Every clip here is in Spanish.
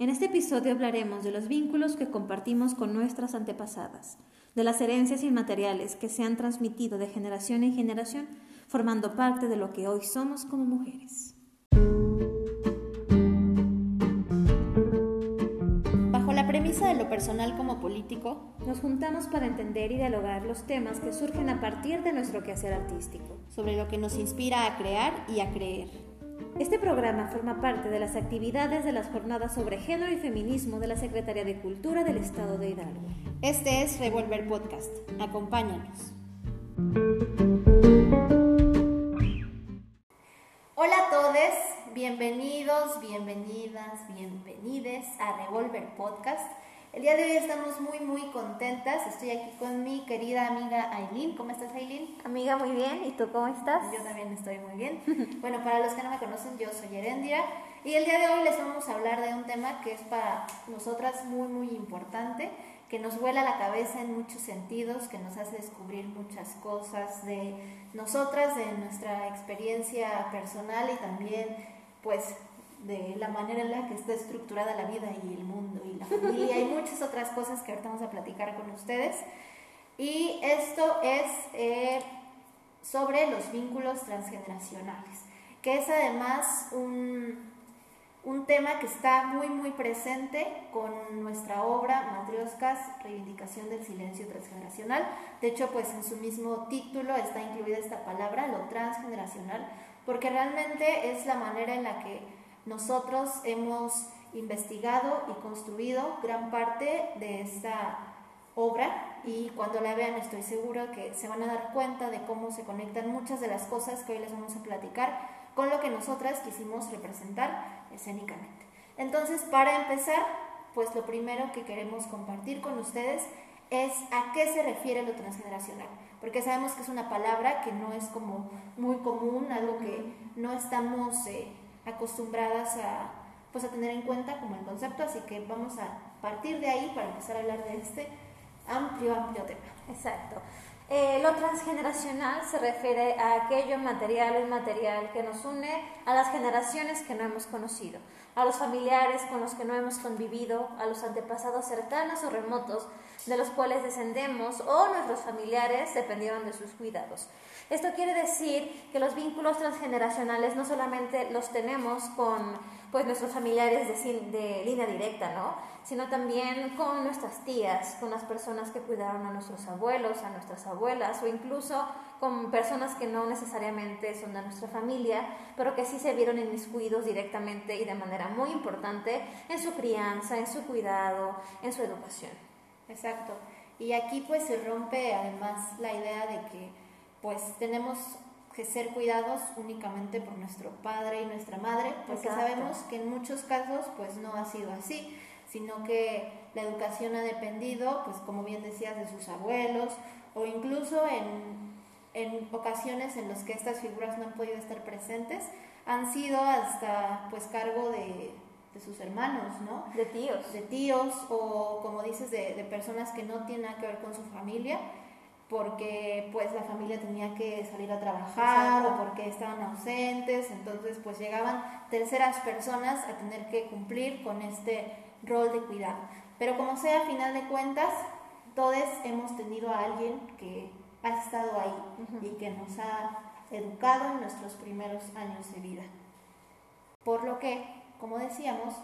En este episodio hablaremos de los vínculos que compartimos con nuestras antepasadas, de las herencias inmateriales que se han transmitido de generación en generación, formando parte de lo que hoy somos como mujeres. Bajo la premisa de lo personal como político, nos juntamos para entender y dialogar los temas que surgen a partir de nuestro quehacer artístico, sobre lo que nos inspira a crear y a creer este programa forma parte de las actividades de las jornadas sobre género y feminismo de la Secretaría de Cultura del Estado de Hidalgo. Este es Revolver Podcast. Acompáñanos. Hola a todos, bienvenidos, bienvenidas, bienvenides a Revolver Podcast. El día de hoy estamos muy, muy contentas. Estoy aquí con mi querida amiga Aileen. ¿Cómo estás, Aileen? Amiga, muy bien. ¿Y tú cómo estás? Yo también estoy muy bien. bueno, para los que no me conocen, yo soy Erendira. Y el día de hoy les vamos a hablar de un tema que es para nosotras muy, muy importante, que nos vuela la cabeza en muchos sentidos, que nos hace descubrir muchas cosas de nosotras, de nuestra experiencia personal y también, pues, de la manera en la que está estructurada la vida y el mundo y la familia y muchas otras cosas que ahorita vamos a platicar con ustedes. Y esto es eh, sobre los vínculos transgeneracionales, que es además un, un, tema que está muy, muy presente con nuestra obra Matrioscas, Reivindicación del Silencio Transgeneracional. De hecho, pues en su mismo título está incluida esta palabra, lo transgeneracional, porque realmente es la manera en la que nosotros hemos investigado y construido gran parte de esta obra y cuando la vean estoy seguro que se van a dar cuenta de cómo se conectan muchas de las cosas que hoy les vamos a platicar con lo que nosotras quisimos representar escénicamente. Entonces, para empezar, pues lo primero que queremos compartir con ustedes es a qué se refiere lo transgeneracional, porque sabemos que es una palabra que no es como muy común, algo que no estamos... Eh, acostumbradas a, pues, a tener en cuenta como el concepto, así que vamos a partir de ahí para empezar a hablar de este amplio, amplio tema. Exacto. Eh, lo transgeneracional se refiere a aquello material o inmaterial que nos une a las generaciones que no hemos conocido, a los familiares con los que no hemos convivido, a los antepasados cercanos o remotos de los cuales descendemos o nuestros familiares dependieron de sus cuidados. Esto quiere decir que los vínculos transgeneracionales no solamente los tenemos con pues, nuestros familiares de, línea directa, ¿no? sino también con nuestras tías, con las personas que cuidaron a nuestros abuelos, a nuestras abuelas, o incluso con personas que no necesariamente son de nuestra familia, pero que sí se vieron inmiscuidos directamente y de manera muy importante en su crianza, en su cuidado, en su educación. Exacto. Y aquí pues se rompe además la idea de que pues tenemos que ser cuidados únicamente por nuestro padre y nuestra madre, porque sabemos que en muchos casos pues no ha sido así, sino que la educación ha dependido, pues como bien decías, de sus abuelos o incluso en, en ocasiones en las que estas figuras no han podido estar presentes, han sido hasta pues cargo de, de sus hermanos, ¿no? De tíos. De tíos o como dices, de, de personas que no tienen nada que ver con su familia porque pues la familia tenía que salir a trabajar o porque estaban ausentes, entonces pues llegaban terceras personas a tener que cumplir con este rol de cuidado. Pero como sea, a final de cuentas, todos hemos tenido a alguien que ha estado ahí y que nos ha educado en nuestros primeros años de vida. Por lo que, como decíamos,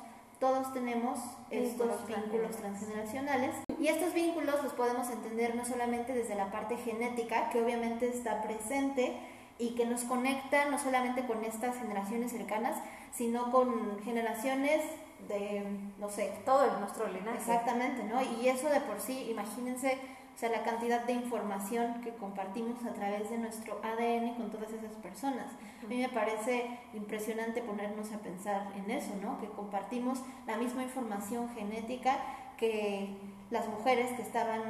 todos tenemos estos vínculos transgeneracionales y estos vínculos los podemos entender no solamente desde la parte genética, que obviamente está presente y que nos conecta no solamente con estas generaciones cercanas, sino con generaciones de, no sé, todo nuestro linaje. Exactamente, ¿no? Y eso de por sí, imagínense o sea, la cantidad de información que compartimos a través de nuestro ADN con todas esas personas. A mí me parece impresionante ponernos a pensar en eso, ¿no? Que compartimos la misma información genética que las mujeres que estaban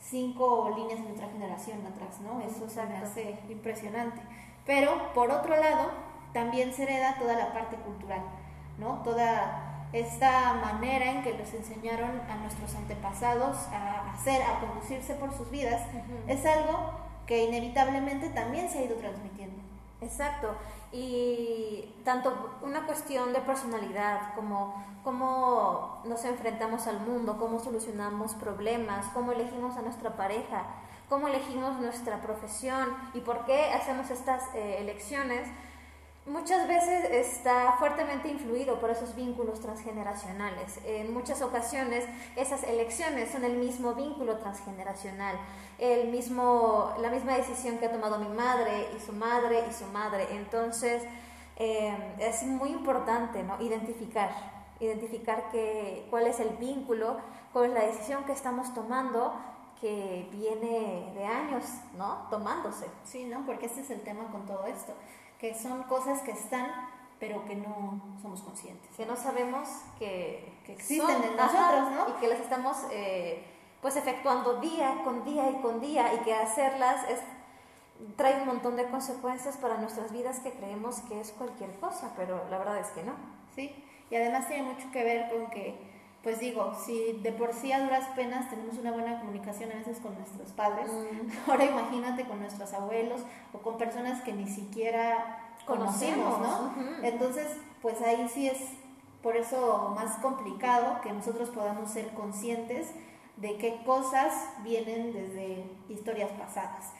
cinco líneas de nuestra generación atrás, ¿no? Eso se me hace impresionante. Pero, por otro lado, también se hereda toda la parte cultural, ¿no? Toda esta manera en que les enseñaron a nuestros antepasados a hacer, a conducirse por sus vidas, es algo que inevitablemente también se ha ido transmitiendo. Exacto. Y tanto una cuestión de personalidad como, como cómo nos enfrentamos al mundo, cómo solucionamos problemas, cómo elegimos a nuestra pareja, cómo elegimos nuestra profesión y por qué hacemos estas eh, elecciones, muchas veces está fuertemente influido por esos vínculos transgeneracionales. En muchas ocasiones esas elecciones son el mismo vínculo transgeneracional, el mismo, la misma decisión que ha tomado mi madre y su madre y su madre. Entonces eh, es muy importante ¿no? identificar, identificar que, cuál es el vínculo, cuál es la decisión que estamos tomando que viene de años, ¿no? Tomándose. Sí, ¿no? Porque ese es el tema con todo esto que son cosas que están, pero que no somos conscientes. Que no sabemos que, existen en nosotros, ¿no? Y que las estamos eh, pues efectuando día con día y con día y que hacerlas es, trae un montón de consecuencias para nuestras vidas que creemos que es cualquier cosa, pero la verdad es que no. Sí, y además tiene mucho que ver con que pues digo, si de por sí a duras penas tenemos una buena comunicación a veces con nuestros padres, mm. ahora imagínate con nuestros abuelos o con personas que ni siquiera conocemos, ¿no? Entonces, pues ahí sí es por eso más complicado que nosotros podamos ser conscientes de qué cosas vienen desde historias pasadas.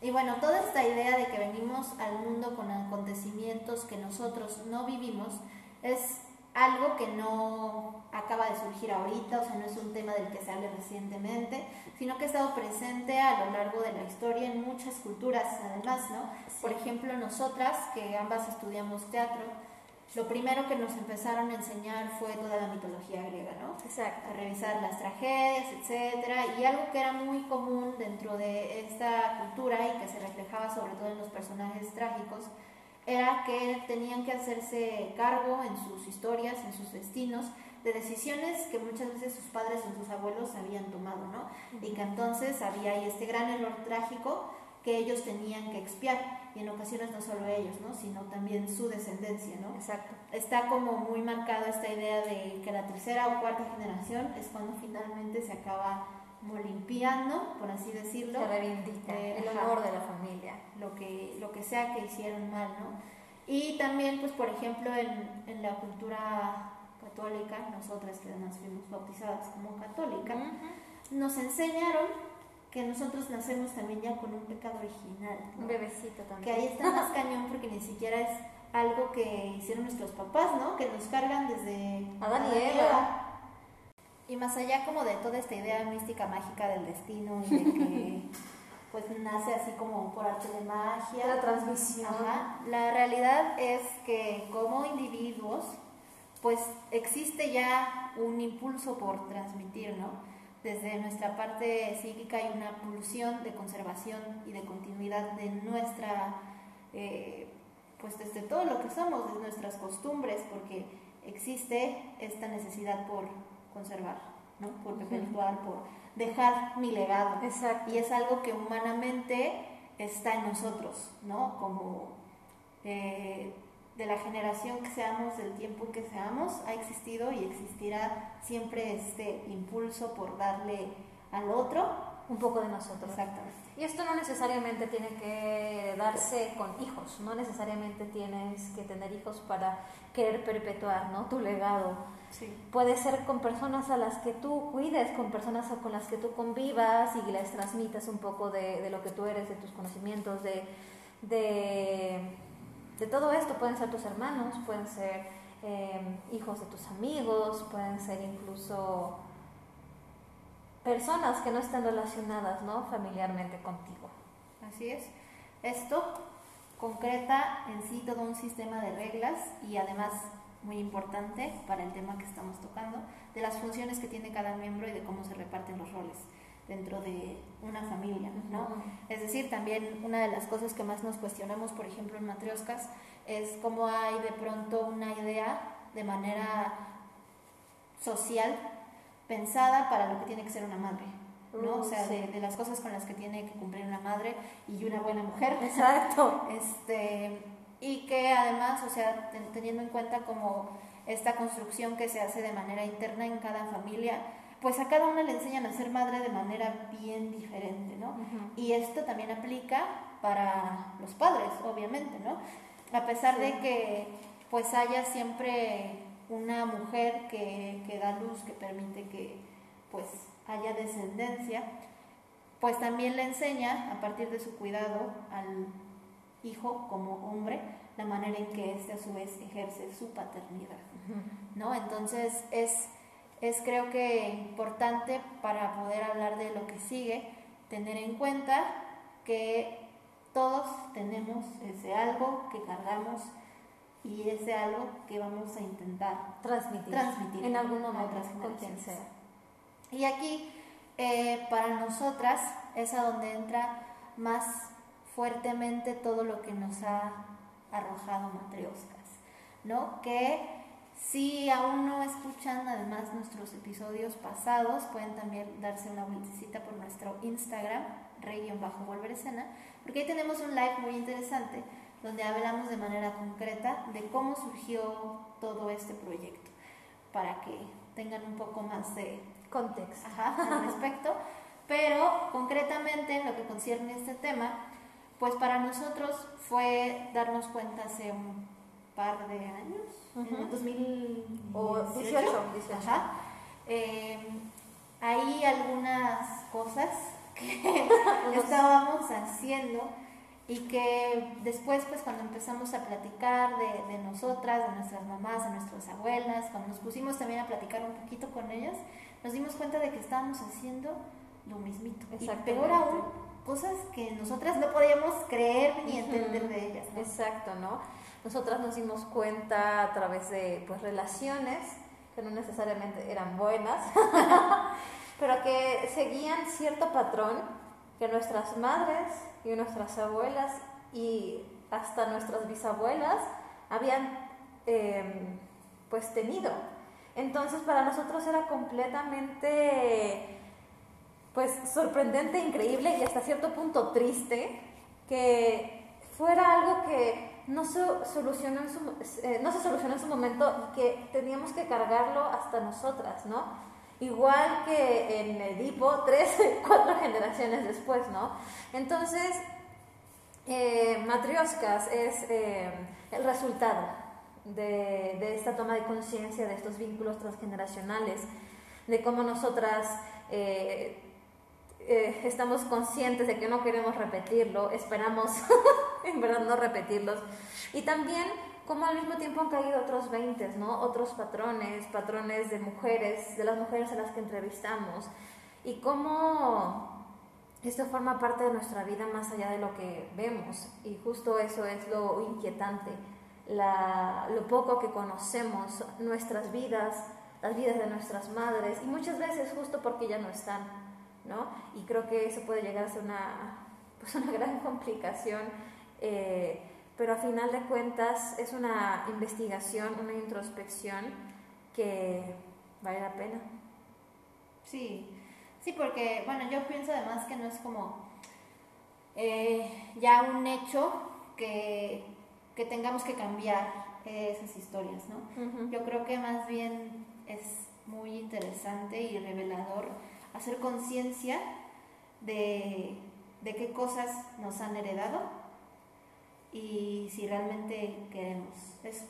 Y bueno, toda esta idea de que venimos al mundo con acontecimientos que nosotros no vivimos es algo que no acaba de surgir ahorita, o sea, no es un tema del que se hable recientemente, sino que ha estado presente a lo largo de la historia en muchas culturas, además, ¿no? Por ejemplo, nosotras, que ambas estudiamos teatro, lo primero que nos empezaron a enseñar fue toda la mitología griega, ¿no? Exacto. A revisar las tragedias, etcétera, y algo que era muy común dentro de esta cultura y que se reflejaba sobre todo en los personajes trágicos, era que tenían que hacerse cargo en sus historias, en sus destinos, de decisiones que muchas veces sus padres o sus abuelos habían tomado, ¿no? Y que entonces había ahí este gran error trágico que ellos tenían que expiar, y en ocasiones no solo ellos, ¿no? Sino también su descendencia, ¿no? Exacto. Está como muy marcada esta idea de que la tercera o cuarta generación es cuando finalmente se acaba como limpiando, por así decirlo. Se reivindica el honor de la familia. Lo que, lo que sea que hicieron mal, ¿no? Y también, pues, por ejemplo, en, en la cultura católica, nosotras que además fuimos bautizadas como católicas, nos enseñaron que nosotros nacemos también ya con un pecado original. Un bebecito también. Que ahí está más cañón porque ni siquiera es algo que hicieron nuestros papás, ¿no? Que nos cargan desde Adán y Eva y más allá como de toda esta idea mística mágica del destino y de que pues nace así como por arte de magia. La transmisión. La realidad es que como individuos pues existe ya un impulso por transmitir, ¿no? Desde nuestra parte psíquica hay una pulsión de conservación y de continuidad de nuestra, eh, pues desde todo lo que somos, de nuestras costumbres, porque existe esta necesidad por conservar, ¿no? por perpetuar, por dejar mi legado. Exacto. Y es algo que humanamente está en nosotros, ¿no? Como eh, de la generación que seamos, del tiempo que seamos, ha existido y existirá siempre este impulso por darle al otro un poco de nosotros. Exactamente. Y esto no necesariamente tiene que darse con hijos, no necesariamente tienes que tener hijos para querer perpetuar ¿no? tu legado Puede ser con personas a las que tú cuides, con personas con las que tú convivas y les transmitas un poco de, lo que tú eres, de tus conocimientos, de, de, todo esto. Pueden ser tus hermanos, pueden ser em, hijos de tus amigos, pueden ser incluso personas que no están relacionadas ¿no? familiarmente contigo. Así es. Esto concreta en sí todo un sistema de reglas y además muy importante para el tema que estamos tocando, de las funciones que tiene cada miembro y de cómo se reparten los roles dentro de una familia, ¿no? Es decir, también una de las cosas que más nos cuestionamos, por ejemplo, en Matrioscas, es cómo hay de pronto una idea de manera social pensada para lo que tiene que ser una madre, ¿no? o sea, de, de, las cosas con las que tiene que cumplir una madre y una buena mujer. Exacto. Este, y que además, o sea, teniendo en cuenta como esta construcción que se hace de manera interna en cada familia, pues a cada una le enseñan a ser madre de manera bien diferente, ¿no? Y esto también aplica para los padres, obviamente, ¿no? A pesar de que pues haya siempre una mujer que, que da luz, que permite que pues haya descendencia, pues también le enseña a partir de su cuidado al hijo como hombre la manera en que éste a su vez ejerce su paternidad, ¿no? Entonces es, es creo que importante para poder hablar de lo que sigue, tener en cuenta que todos tenemos ese algo que cargamos y ese algo que vamos a intentar transmitir, transmitir en algún momento con sea. Y aquí eh, para nosotras es a donde entra más fuertemente todo lo que nos ha arrojado Matrioscas, ¿no? Que si aún no escuchan además nuestros episodios pasados, pueden también darse una vueltecita por nuestro Instagram, rey-volverescena, porque ahí tenemos un live muy interesante donde hablamos de manera concreta de cómo surgió todo este proyecto, para que tengan un poco más de contexto. Al respecto. Pero concretamente en lo que concierne este tema, pues para nosotros fue darnos cuenta hace un par de años, en el 2018, eh, hay algunas cosas que estábamos haciendo y que después pues cuando empezamos a platicar de, de, nosotras, de nuestras mamás, de nuestras abuelas, cuando nos pusimos también a platicar un poquito con ellas, nos dimos cuenta de que estábamos haciendo lo mismito. Y peor aún, cosas que nosotras no podíamos creer ni entender de ellas. Exacto, ¿no? Nosotras nos dimos cuenta a través de pues relaciones que no necesariamente eran buenas, pero que seguían cierto patrón que nuestras madres y nuestras abuelas y hasta nuestras bisabuelas habían em, pues tenido. Entonces para nosotros era completamente pues sorprendente, increíble y hasta cierto punto triste que fuera algo que no se solucionó en su, eh, no se solucionó en su momento y que teníamos que cargarlo hasta nosotras, ¿no? Igual que en Edipo, tres, cuatro generaciones después, ¿no? Entonces, eh, Matrioscas es eh, el resultado de, de, esta toma de conciencia de estos vínculos transgeneracionales, de cómo nosotras eh, eh, estamos conscientes de que no queremos repetirlo, esperamos en verdad no repetirlos. Y también como al mismo tiempo han caído otros 20, ¿no? Otros patrones, patrones de mujeres, de las mujeres a las que entrevistamos. Y cómo esto forma parte de nuestra vida más allá de lo que vemos. Y justo eso es lo inquietante, la, lo poco que conocemos, nuestras vidas, las vidas de nuestras madres, y muchas veces justo porque ya no están, ¿no? Y creo que eso puede llegar a ser una, pues una gran complicación. Eh, pero a final de cuentas es una investigación, una introspección que vale la pena. Sí, sí, porque, bueno, yo pienso además que no es como eh, ya un hecho que, que, tengamos que cambiar esas historias, ¿no? Yo creo que más bien es muy interesante y revelador hacer conciencia de, de qué cosas nos han heredado y si realmente queremos eso,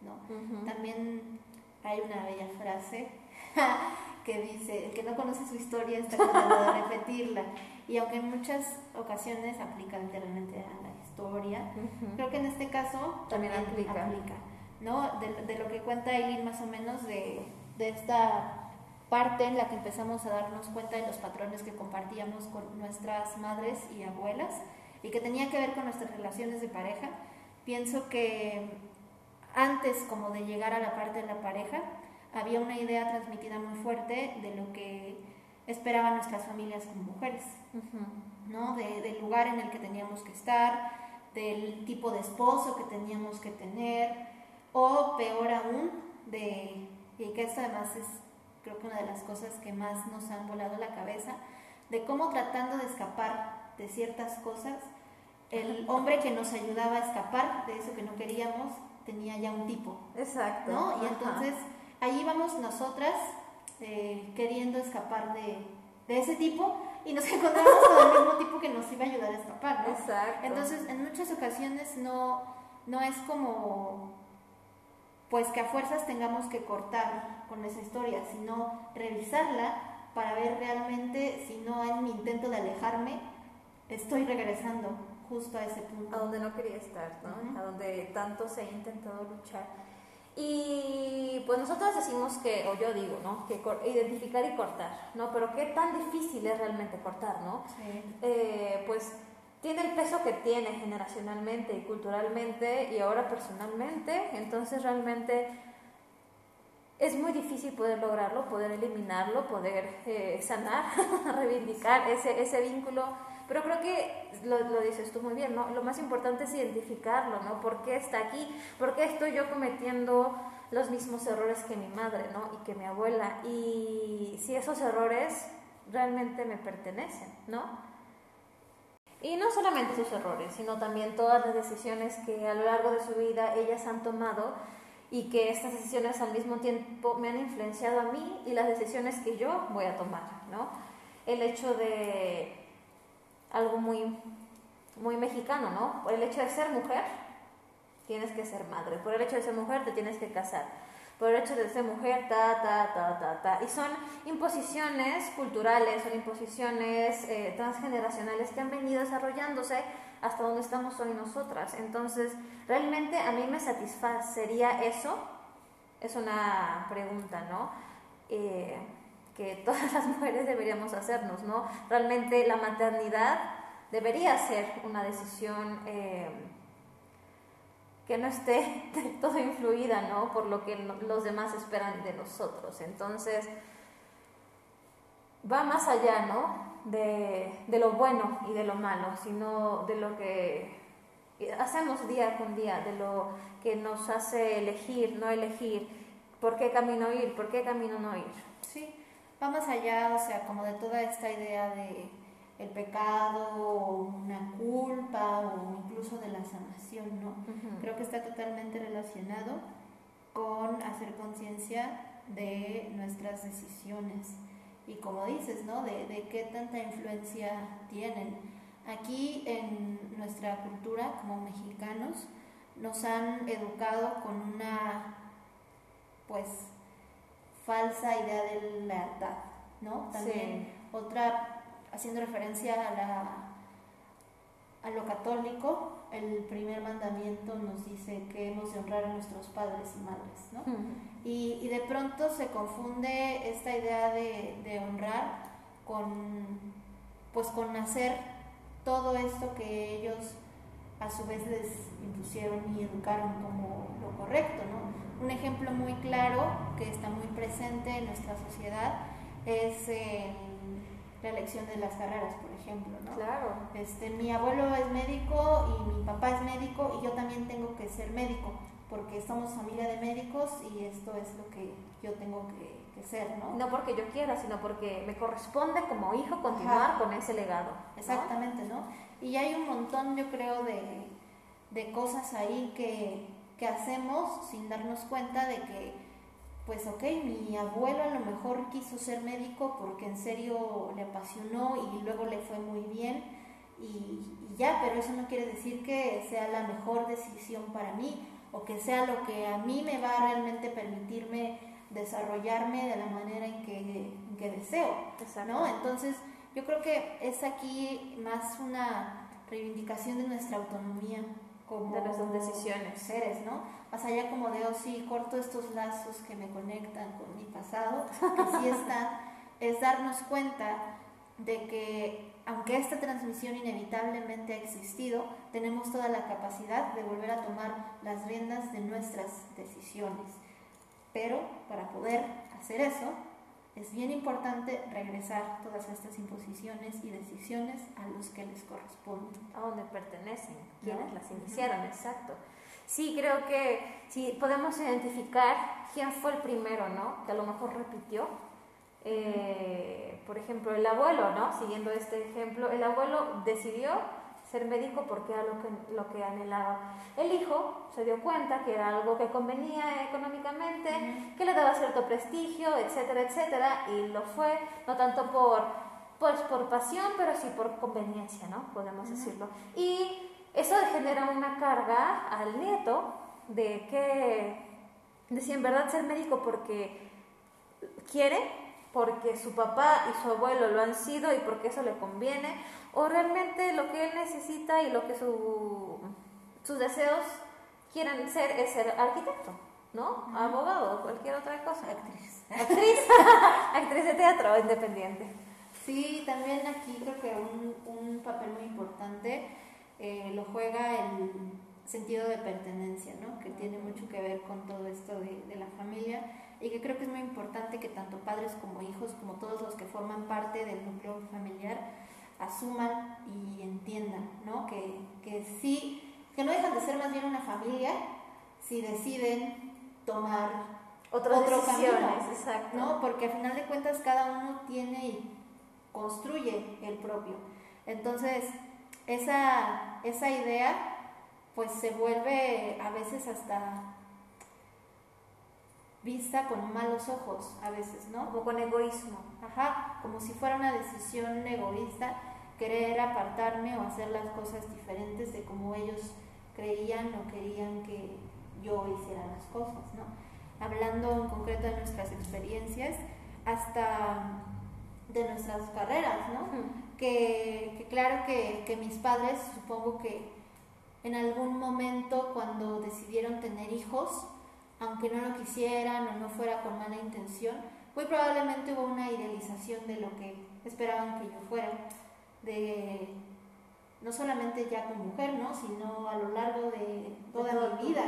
¿no? También hay una bella frase que dice, el que no conoce su historia está condenado a repetirla. Y aunque en muchas ocasiones aplica literalmente a la historia, creo que en este caso también, aplica. ¿no? De, de, lo que cuenta Eileen más o menos de, de esta parte en la que empezamos a darnos cuenta de los patrones que compartíamos con nuestras madres y abuelas y que tenía que ver con nuestras relaciones de pareja, pienso que antes como de llegar a la parte de la pareja, había una idea transmitida muy fuerte de lo que esperaban nuestras familias como mujeres, ¿no? del lugar en el que teníamos que estar, del tipo de esposo que teníamos que tener, o peor aún, de, y que esto además es creo que una de las cosas que más nos han volado la cabeza, de cómo tratando de escapar de ciertas cosas, el hombre que nos ayudaba a escapar de eso que no queríamos tenía ya un tipo. Exacto. ¿no? Y entonces ahí vamos nosotras eh, queriendo escapar de, de, ese tipo y nos encontramos con el mismo tipo que nos iba a ayudar a escapar. ¿no? Exacto. Entonces en muchas ocasiones no, no es como pues que a fuerzas tengamos que cortar con esa historia, sino revisarla para ver realmente si no en mi intento de alejarme estoy regresando justo a ese punto. A donde no quería estar, ¿no? A donde tanto se ha intentado luchar. Y pues nosotros decimos que, o yo digo, ¿no? Que identificar y cortar, ¿no? Pero qué tan difícil es realmente cortar, ¿no? Sí. Eh, pues tiene el peso que tiene generacionalmente y culturalmente y ahora personalmente, entonces realmente es muy difícil poder lograrlo, poder eliminarlo, poder eh, sanar, reivindicar ese, ese vínculo. Pero creo que lo, lo, dices tú muy bien, ¿no? Lo más importante es identificarlo, ¿no? ¿Por qué está aquí? ¿Por qué estoy yo cometiendo los mismos errores que mi madre, ¿no? Y que mi abuela. Y si esos errores realmente me pertenecen, ¿no? Y no solamente sus errores, sino también todas las decisiones que a lo largo de su vida ellas han tomado y que estas decisiones al mismo tiempo me han influenciado a mí y las decisiones que yo voy a tomar, ¿no? El hecho de algo muy, muy mexicano, ¿no? Por el hecho de ser mujer, tienes que ser madre. Por el hecho de ser mujer, te tienes que casar por el hecho de ser mujer, ta, ta, ta, ta, ta. Y son imposiciones culturales, son imposiciones eh, transgeneracionales que han venido desarrollándose hasta donde estamos hoy nosotras. Entonces, ¿realmente a mí me satisfacería eso? Es una pregunta, ¿no? Eh, que todas las mujeres deberíamos hacernos, ¿no? Realmente la maternidad debería ser una decisión... Eh, que no esté todo influida ¿no? por lo que los demás esperan de nosotros. Entonces, va más allá ¿no? de, de lo bueno y de lo malo, sino de lo que hacemos día con día, de lo que nos hace elegir, no elegir, por qué camino ir, por qué camino no ir. Sí, va más allá, o sea, como de toda esta idea de el pecado o una culpa o incluso de la sanación, ¿no? Creo que está totalmente relacionado con hacer conciencia de nuestras decisiones y como dices, ¿no? De, de, qué tanta influencia tienen. Aquí en nuestra cultura como mexicanos nos han educado con una pues falsa idea de lealtad, ¿no? También otra haciendo referencia a, la, a lo católico, el primer mandamiento nos dice que hemos de honrar a nuestros padres y madres, ¿no? y, y, de pronto se confunde esta idea de, de, honrar con, pues con hacer todo esto que ellos a su vez les impusieron y educaron como lo correcto, ¿no? Un ejemplo muy claro que está muy presente en nuestra sociedad es la elección de las carreras, por ejemplo, ¿no? Claro. Este, mi abuelo es médico y mi papá es médico y yo también tengo que ser médico porque somos familia de médicos y esto es lo que yo tengo que, ser, ¿no? No porque yo quiera, sino porque me corresponde como hijo continuar con ese legado. Exactamente, ¿no? Y hay un montón, yo creo, de, de cosas ahí que, que hacemos sin darnos cuenta de que pues ok, mi abuelo a lo mejor quiso ser médico porque en serio le apasionó y luego le fue muy bien y, ya, pero eso no quiere decir que sea la mejor decisión para mí o que sea lo que a mí me va a realmente permitirme desarrollarme de la manera en que, que deseo, ¿no? Entonces, yo creo que es aquí más una reivindicación de nuestra autonomía como de nuestras decisiones. seres, ¿no? más allá como de, oh sí, corto estos lazos que me conectan con mi pasado, que sí están, es darnos cuenta de que aunque esta transmisión inevitablemente ha existido, tenemos toda la capacidad de volver a tomar las riendas de nuestras decisiones. Pero para poder hacer eso, es bien importante regresar todas estas imposiciones y decisiones a los que les corresponden. A donde pertenecen, quienes las iniciaron, exacto. Sí, creo que si podemos identificar quién fue el primero, ¿no? Que a lo mejor repitió. Eh, por ejemplo, el abuelo, ¿no? Siguiendo este ejemplo, el abuelo decidió ser médico porque era lo que, lo que anhelaba. El hijo se dio cuenta que era algo que convenía económicamente, que le daba cierto prestigio, etcétera, etcétera, y lo fue, no tanto por, pues, por pasión, pero sí por conveniencia, ¿no? Podemos decirlo. Y eso genera una carga al nieto de que de si en verdad ser médico porque quiere, porque su papá y su abuelo lo han sido y porque eso le conviene, o realmente lo que él necesita y lo que su, sus deseos quieran ser es ser arquitecto, ¿no? Abogado o cualquier otra cosa. Actriz. Actriz, actriz de teatro independiente. Sí, también aquí creo que un, un papel muy importante eh, lo juega el sentido de pertenencia, ¿no? que tiene mucho que ver con todo esto de, de, la familia y que creo que es muy importante que tanto padres como hijos, como todos los que forman parte del núcleo familiar, asuman y entiendan ¿no? que, que sí, que no dejan de ser más bien una familia si deciden tomar Otras otro camino, decisiones, exacto. ¿no? porque a final de cuentas cada uno tiene y construye el propio. Entonces, esa, esa idea pues se vuelve a veces hasta vista con malos ojos, a veces, ¿no? Como con egoísmo. Ajá, como si fuera una decisión egoísta querer apartarme o hacer las cosas diferentes de como ellos creían o querían que yo hiciera las cosas, ¿no? Hablando en concreto de nuestras experiencias, hasta de nuestras carreras, ¿no? Ujú. que, que claro que, que mis padres, supongo que en algún momento cuando decidieron tener hijos, aunque no lo quisieran o no fuera con mala intención, muy probablemente hubo una idealización de lo que esperaban que yo fuera, de no solamente ya como mujer, ¿no? sino a lo largo de toda toda mi tu vida,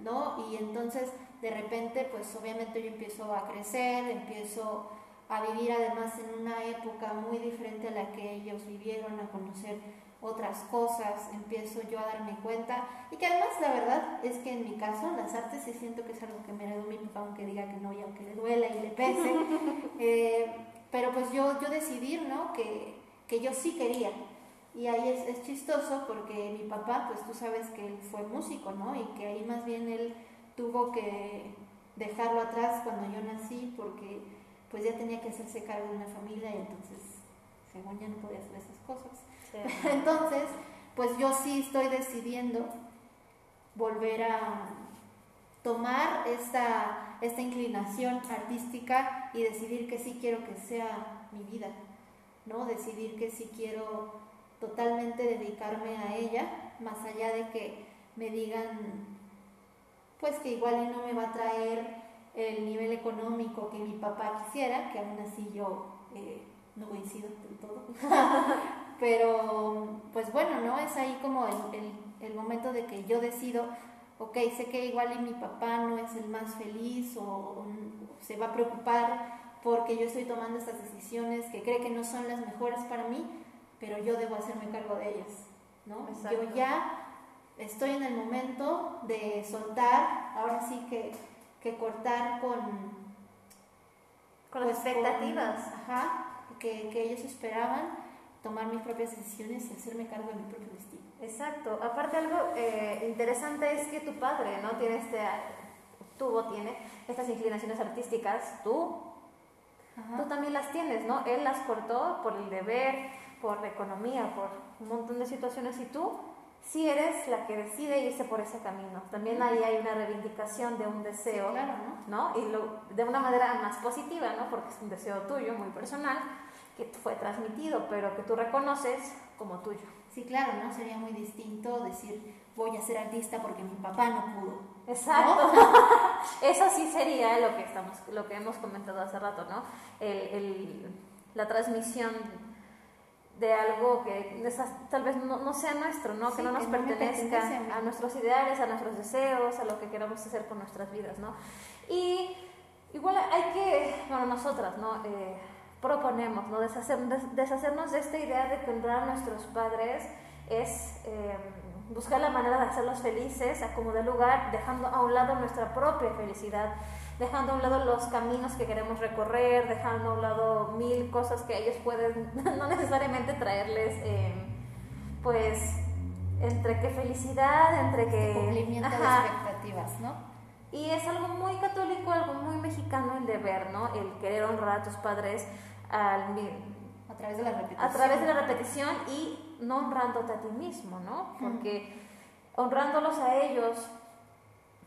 ¿no? Y entonces de repente, pues obviamente yo empiezo a crecer, empiezo a vivir además en una época muy diferente a la que ellos vivieron, a conocer otras cosas, empiezo yo a darme cuenta y que además la verdad es que en mi caso las artes sí siento que es algo que me heredó mi papá aunque diga que no y aunque le duela y le pese, eh, pero pues yo, yo decidí ¿no? que, que yo sí quería y ahí es, es chistoso porque mi papá pues tú sabes que él fue músico ¿no? y que ahí más bien él tuvo que dejarlo atrás cuando yo nací porque pues ya tenía que hacerse cargo de una familia y entonces según ya no podía hacer esas cosas. Sí. Entonces, pues yo sí estoy decidiendo volver a tomar esta, esta inclinación artística y decidir que sí quiero que sea mi vida, ¿no? Decidir que sí quiero totalmente dedicarme a ella, más allá de que me digan, pues que igual no me va a traer el nivel económico que mi papá quisiera, que aún así yo eh, no coincido del todo. Pero, pues bueno, ¿no? Es ahí como el, el, el, momento de que yo decido, ok, sé que igual y mi papá no es el más feliz o, o se va a preocupar porque yo estoy tomando estas decisiones que cree que no son las mejores para mí, pero yo debo hacerme cargo de ellas, ¿no? Exacto. Yo ya estoy en el momento de soltar, ahora sí que, que cortar con... Con las pues, expectativas. con- ajá, que, que ellos esperaban, tomar mis propias decisiones y hacerme cargo de mi propio destino. Exacto. Aparte algo eh, interesante es que tu padre, ¿no? Tiene este, tuvo, tiene estas inclinaciones artísticas, tú, Ajá. tú también las tienes, ¿no? Él las cortó por el deber, por la economía, por un montón de situaciones y tú sí eres la que decide irse por ese camino. También ahí hay una reivindicación de un deseo, Sí, claro, ¿no? ¿no? Y lo- de una manera más positiva, ¿no? Porque es un deseo tuyo, muy personal, que fue transmitido, pero que tú reconoces como tuyo. Sí, claro, ¿no? Sería muy distinto decir voy a ser artista porque mi papá no pudo. Exacto. Eso sí sería lo que estamos, lo que hemos comentado hace rato, ¿no? El, el- la transmisión de algo que tal vez no, no sea nuestro, ¿no? Sí, que no nos que no pertenezca pertenece a a nuestros ideales, a nuestros deseos, a lo que queramos hacer con nuestras vidas, ¿no? Y igual hay que, bueno, nosotras, ¿no? Eh, proponemos, ¿no? Deshacer- des- deshacernos de esta idea de que honrar a nuestros padres es eh, buscar la manera de hacerlos felices, a como de lugar, dejando a un lado nuestra propia felicidad, dejando a un lado los caminos que queremos recorrer, dejando a un lado mil cosas que ellos pueden no necesariamente traerles, eh, pues, entre que felicidad, entre que... Cumplimiento de Ajá. expectativas, ¿no? Y es algo muy católico, algo muy mexicano el deber, ¿no? El querer honrar a tus padres al A través de la repetición. a través de la repetición y no honrándote a ti mismo, ¿no? Porque honrándolos a ellos,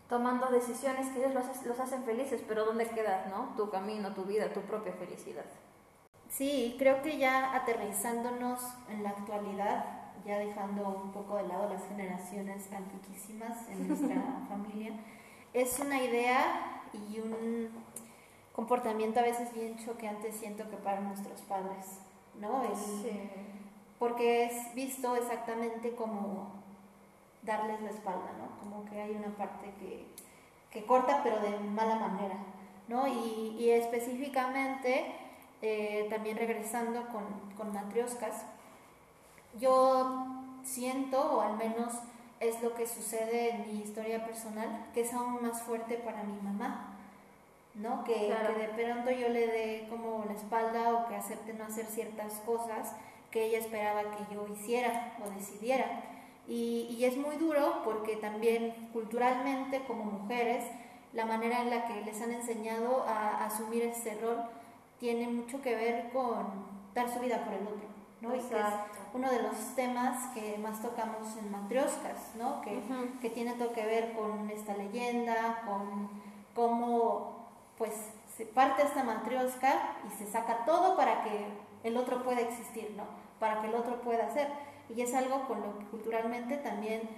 tomando decisiones que ellos los, los hacen felices, pero ¿dónde queda, no? Tu camino, tu vida, tu propia felicidad. Sí, creo que ya aterrizándonos en la actualidad, ya dejando un poco de lado las generaciones antiquísimas en nuestra familia, es una idea y un comportamiento a veces bien choqueante siento que para nuestros padres, ¿no? Porque es visto exactamente como darles la espalda, ¿no? Como que hay una parte que, que corta pero de mala manera, ¿no? Y, y específicamente eh, también regresando con, con matrioscas, yo siento, o al menos es lo que sucede en mi historia personal, que es aún más fuerte para mi mamá, ¿no? Que, que, de pronto yo le dé como la espalda o que acepte no hacer ciertas cosas que ella esperaba que yo hiciera o decidiera. Y, y es muy duro porque también culturalmente como mujeres, la manera en la que les han enseñado a, a asumir ese rol tiene mucho que ver con dar su vida por el otro, ¿no? Y que es uno de los temas que más tocamos en Matrioscas, ¿no? Que, que tiene todo que ver con esta leyenda, con cómo, pues, se parte esta matriosca y se saca todo para que el otro pueda existir, ¿no? Para que el otro pueda ser. Y es algo con lo que culturalmente también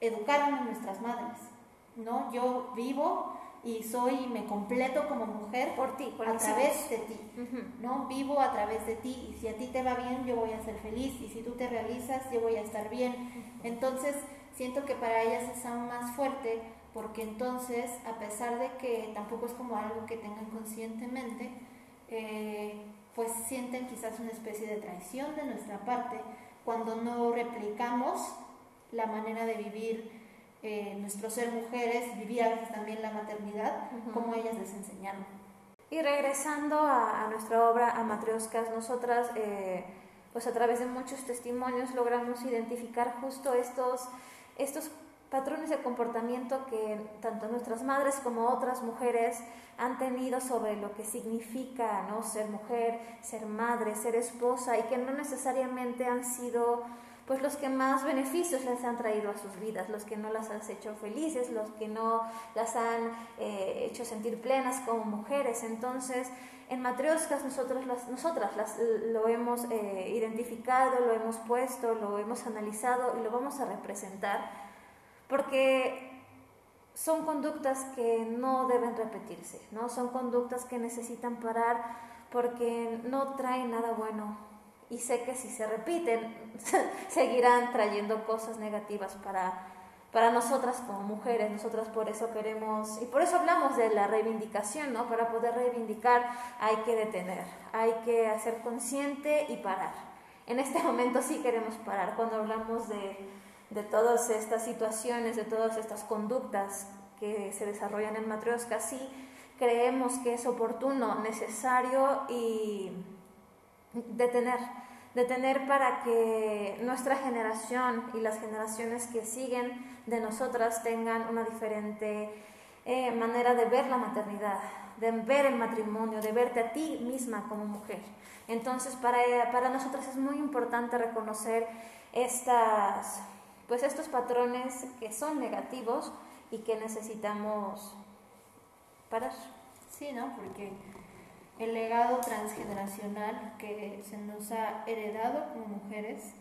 educaron a nuestras madres, ¿no? Yo vivo y soy me completo como mujer por ti, por a través de ti, ¿no? Vivo a través de ti y si a ti te va bien, yo voy a ser feliz y si tú te realizas, yo voy a estar bien. Entonces, siento que para ellas es aún más fuerte porque entonces, a pesar de que tampoco es como algo que tengan conscientemente, eh, pues sienten quizás una especie de traición de nuestra parte cuando no replicamos la manera de vivir eh, nuestro ser mujeres, vivir a veces también la maternidad, como ellas les enseñaron. Y regresando a, nuestra obra, a Matrioscas, nosotras, eh, pues a través de muchos testimonios logramos identificar justo estos, estos patrones de comportamiento que tanto nuestras madres como otras mujeres han tenido sobre lo que significa ¿no? ser mujer, ser madre, ser esposa y que no necesariamente han sido pues los que más beneficios les han traído a sus vidas, los que no las han hecho felices, los que no las han eh, hecho sentir plenas como mujeres. Entonces, en Matrioscas nosotros las, nosotras las, lo hemos eh, identificado, lo hemos puesto, lo hemos analizado y lo vamos a representar, porque son conductas que no deben repetirse, ¿no? son conductas que necesitan parar porque no traen nada bueno y sé que si se repiten, seguirán trayendo cosas negativas para, para nosotras como mujeres. Nosotras por eso queremos, y por eso hablamos de la reivindicación, ¿no? Para poder reivindicar hay que detener, hay que hacer consciente y parar. En este momento sí queremos parar. Cuando hablamos de, de todas estas situaciones, de todas estas conductas que se desarrollan en Matrioska, sí creemos que es oportuno, necesario y detener, detener para que nuestra generación y las generaciones que siguen de nosotras tengan una diferente eh, manera de ver la maternidad, de ver el matrimonio, de verte a ti misma como mujer. Entonces, para, para nosotras es muy importante reconocer estas, pues estos patrones que son negativos y que necesitamos parar. Sí, ¿no? Porque el legado transgeneracional que se nos ha heredado como mujeres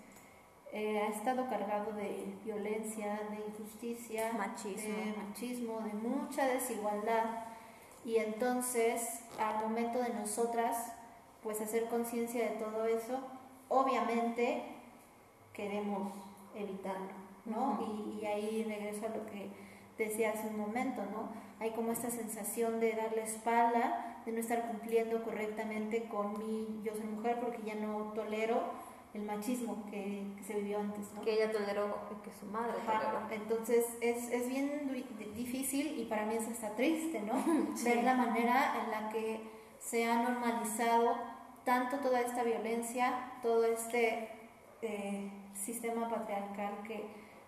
eh, ha estado cargado de violencia, de injusticia, machismo. de machismo, de mucha desigualdad. Y entonces, al momento de nosotras, pues hacer conciencia de todo eso, obviamente queremos evitarlo, ¿no? y, y ahí regreso a lo que decía hace un momento, ¿no? Hay como esta sensación de darle espalda, de no estar cumpliendo correctamente con mi yo soy mujer porque ya no tolero el machismo que, se vivió antes, ¿no? Que ella toleró, que su madre toleró. Entonces es, es, bien difícil y para mí es hasta triste, ¿no? Ver la manera en la que se ha normalizado tanto toda esta violencia, todo este eh, sistema patriarcal que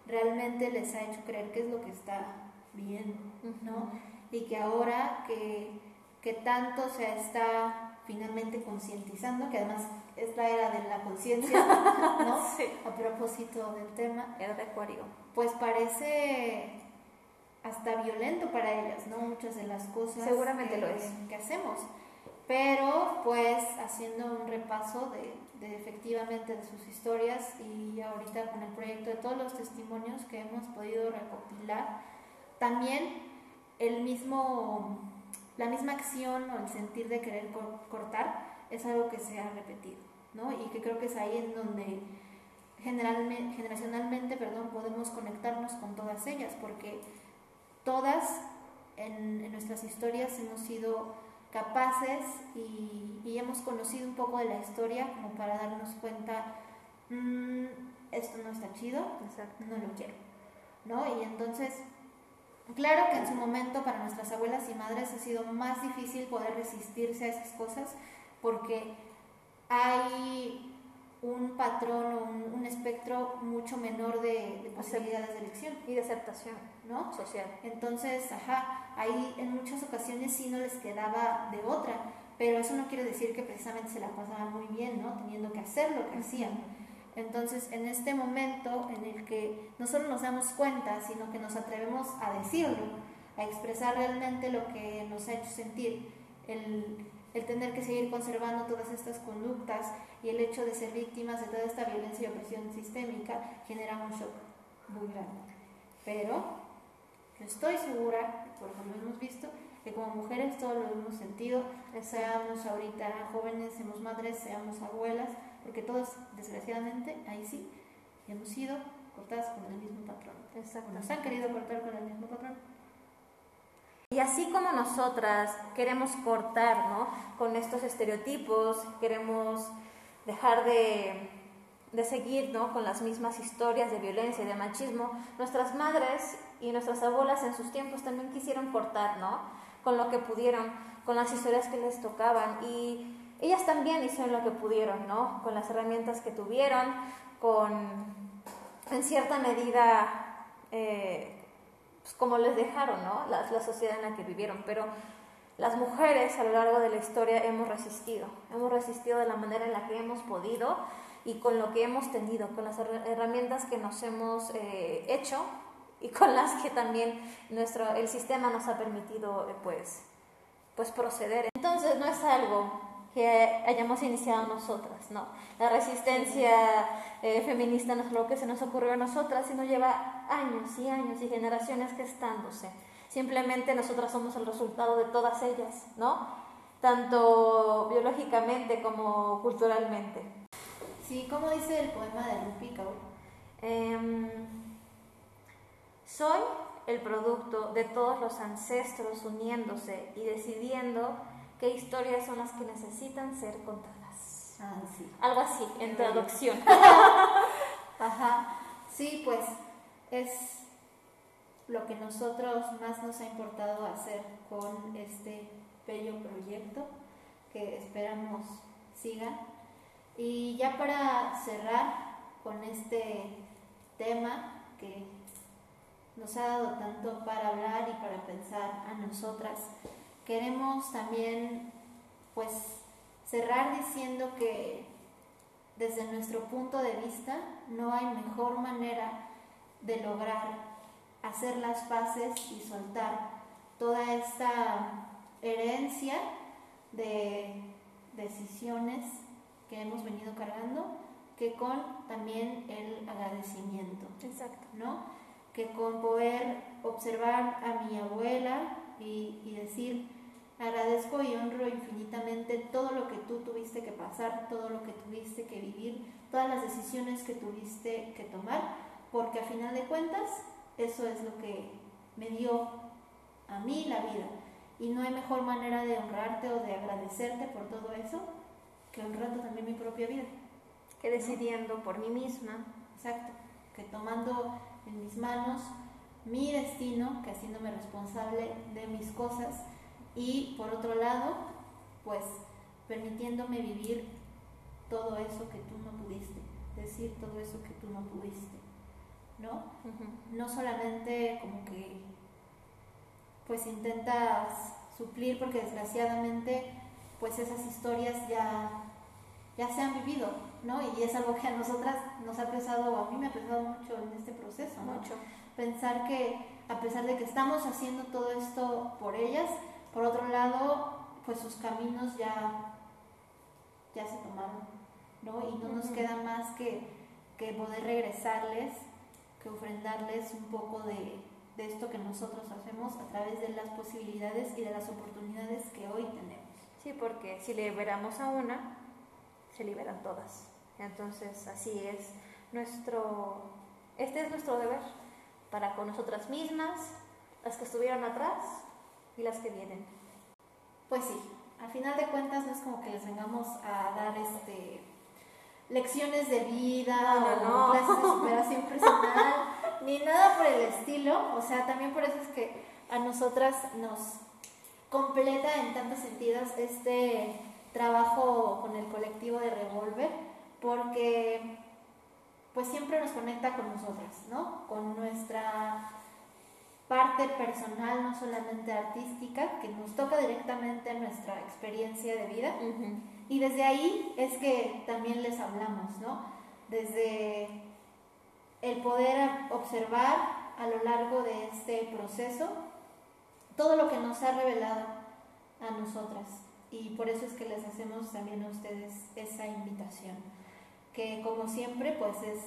realmente les ha hecho creer que es lo que está bien, ¿no? Y que ahora que, que tanto se está finalmente concientizando, que además es la era de la conciencia, ¿no? Sí. A propósito del tema. Era de acuario. Pues parece hasta violento para ellas, ¿no? Muchas de las cosas Seguramente que, lo es. que hacemos. Pero pues haciendo un repaso de, de, efectivamente de sus historias y ahorita con el proyecto de todos los testimonios que hemos podido recopilar, también el mismo, la misma acción o el sentir de querer cortar es algo que se ha repetido, ¿no? Y que creo que es ahí en donde generalmente, generacionalmente perdón, podemos conectarnos con todas ellas, porque todas en, nuestras historias hemos sido capaces y, y, hemos conocido un poco de la historia como para darnos cuenta, mmm, esto no está chido, no lo quiero, ¿no? Y entonces, claro que en su momento para nuestras abuelas y madres ha sido más difícil poder resistirse a esas cosas porque hay un patrón o un, espectro mucho menor de, posibilidades de elección. Y de aceptación, ¿no? Social. Entonces, ajá, ahí en muchas ocasiones sí no les quedaba de otra, pero eso no quiere decir que precisamente se la pasaban muy bien, ¿no? Teniendo que hacer lo que hacían. Entonces, en este momento en el que no solo nos damos cuenta, sino que nos atrevemos a decirlo, a expresar realmente lo que nos ha hecho sentir, el, el tener que seguir conservando todas estas conductas y el hecho de ser víctimas de toda esta violencia y opresión sistémica genera un shock muy grande. Pero yo estoy segura, por lo hemos visto, que como mujeres todos lo hemos sentido, seamos ahorita jóvenes, seamos madres, seamos abuelas, porque todos, desgraciadamente, ahí sí, hemos sido cortadas con el mismo patrón. Exacto. Nos han querido cortar con el mismo patrón. Y así como nosotras queremos cortar ¿no? con estos estereotipos, queremos dejar de, de seguir ¿no? con las mismas historias de violencia y de machismo, nuestras madres y nuestras abuelas en sus tiempos también quisieron cortar ¿no? con lo que pudieron, con las historias que les tocaban. Y ellas también hicieron lo que pudieron, ¿no? con las herramientas que tuvieron, con, en cierta medida, eh, pues, como les dejaron, ¿no? La, la sociedad en la que vivieron. Pero las mujeres a lo largo de la historia hemos resistido, hemos resistido de la manera en la que hemos podido y con lo que hemos tenido, con las herramientas que nos hemos eh, hecho y con las que también nuestro, el sistema nos ha permitido eh, pues, pues proceder. Entonces no es algo que hayamos iniciado nosotras, ¿no? La resistencia eh, feminista no es lo que se nos ocurrió a nosotras, sino lleva años y años y generaciones gestándose. Simplemente nosotras somos el resultado de todas ellas, ¿no? Tanto biológicamente como culturalmente. Sí, como dice el poema de Rupi em, soy el producto de todos los ancestros uniéndose y decidiendo qué historias son las que necesitan ser contadas. Ah, sí. Algo así, en traducción. Ajá. Sí, pues es lo que nosotros más nos ha importado hacer con este bello proyecto que esperamos sigan. Y ya para cerrar con este tema que nos ha dado tanto para hablar y para pensar a nosotras, queremos también pues cerrar diciendo que desde nuestro punto de vista no hay mejor manera de lograr hacer las paces y soltar toda esta herencia de decisiones que hemos venido cargando, que con también el agradecimiento. Exacto. ¿No? Que con poder observar a mi abuela y, y decir, agradezco y honro infinitamente todo lo que tú tuviste que pasar, todo lo que tuviste que vivir, todas las decisiones que tuviste que tomar, porque a final de cuentas eso es lo que me dio a mí la vida. Y no hay mejor manera de honrarte o de agradecerte por todo eso que honrando también mi propia vida. Que decidiendo por mí misma. Exacto. Que tomando en mis manos mi destino, que haciéndome responsable de mis cosas. Y por otro lado, pues permitiéndome vivir todo eso que tú no pudiste. Decir todo eso que tú no pudiste. ¿no? No solamente como que pues intentas suplir porque desgraciadamente pues esas historias ya, ya se han vivido, ¿no? Y es algo que a nosotras nos ha pesado, a mí me ha pesado mucho en este proceso, Mucho. Pensar que a pesar de que estamos haciendo todo esto por ellas, por otro lado, pues sus caminos ya, ya se tomaron, ¿no? Y no nos queda más que, que poder regresarles, que ofrendarles un poco de, de esto que nosotros hacemos a través de las posibilidades y de las oportunidades que hoy tenemos. Sí, porque si liberamos a una, se liberan todas. Entonces, así es nuestro, este es nuestro deber para con nosotras mismas, las que estuvieron atrás y las que vienen. Pues sí, al final de cuentas no es como que les vengamos a dar este lecciones de vida o clases de superación personal, ni nada por el estilo. O sea, también por eso es que a nosotras nos completa en tantos sentidos este trabajo con el colectivo de Revolver, porque pues siempre nos conecta con nosotras, ¿no? Con nuestra parte personal, no solamente artística, que nos toca directamente nuestra experiencia de vida. Y desde ahí es que también les hablamos, ¿no? Desde el poder observar a lo largo de este proceso todo lo que nos ha revelado a nosotras. Y por eso es que les hacemos también a ustedes esa invitación, que como siempre pues es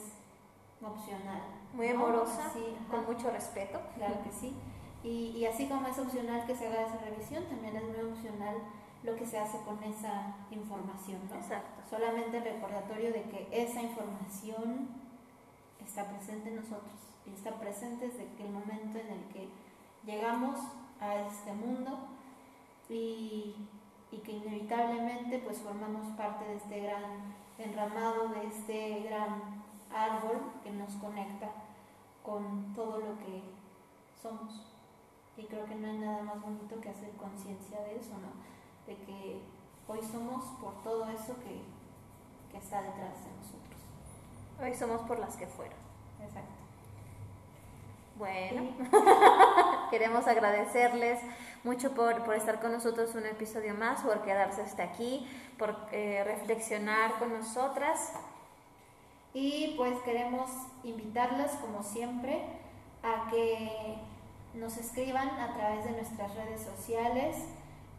opcional. Muy amorosa, con mucho respeto. Claro que sí. Y, y, así como es opcional que se haga esa revisión, también es muy opcional lo que se hace con esa información. ¿no? Exacto. Solamente el recordatorio de que esa información está presente en nosotros y está presente desde el momento en el que llegamos a este mundo y, y que inevitablemente pues formamos parte de este gran enramado, de este gran árbol que nos conecta con todo lo que somos. Y creo que no hay nada más bonito que hacer conciencia de eso, ¿no? De que hoy somos por todo eso que, que está detrás de nosotros. Hoy somos por las que fueron. Exacto. Bueno, queremos agradecerles mucho por, por, estar con nosotros un episodio más, por quedarse hasta aquí, por eh, reflexionar con nosotras. Y pues queremos invitarlas, como siempre, a que nos escriban a través de nuestras redes sociales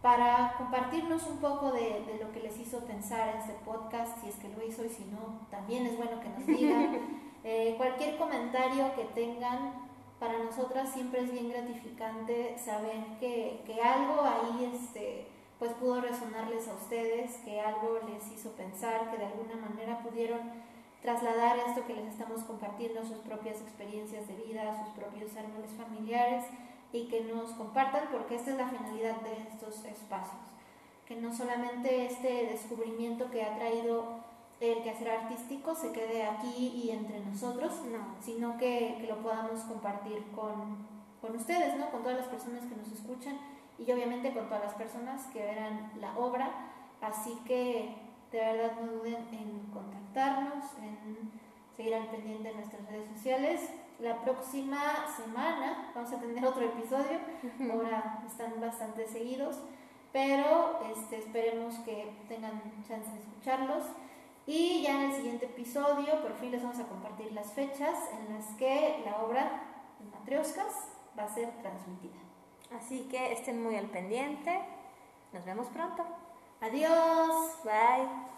para compartirnos un poco de, de, lo que les hizo pensar este podcast, si es que lo hizo y si no, también es bueno que nos digan. eh, cualquier comentario que tengan, para nosotras siempre es bien gratificante saber que, que algo ahí este, pues pudo resonarles a ustedes, que algo les hizo pensar, que de alguna manera pudieron trasladar esto que les estamos compartiendo, sus propias experiencias de vida, sus propios árboles familiares y que nos compartan porque esta es la finalidad de estos espacios, que no solamente este descubrimiento que ha traído el quehacer artístico se quede aquí y entre nosotros, no. sino que, que, lo podamos compartir con, con ustedes, ¿no? con todas las personas que nos escuchan y obviamente con todas las personas que verán la obra. Así que de verdad no duden en contactarnos, en seguir al pendiente de nuestras redes sociales. La próxima semana vamos a tener otro episodio, ahora están bastante seguidos, pero este, esperemos que tengan chance de escucharlos. Y ya en el siguiente episodio, por fin les vamos a compartir las fechas en las que la obra de Matrioscas va a ser transmitida. Así que estén muy al pendiente. Nos vemos pronto. Adiós. Bye.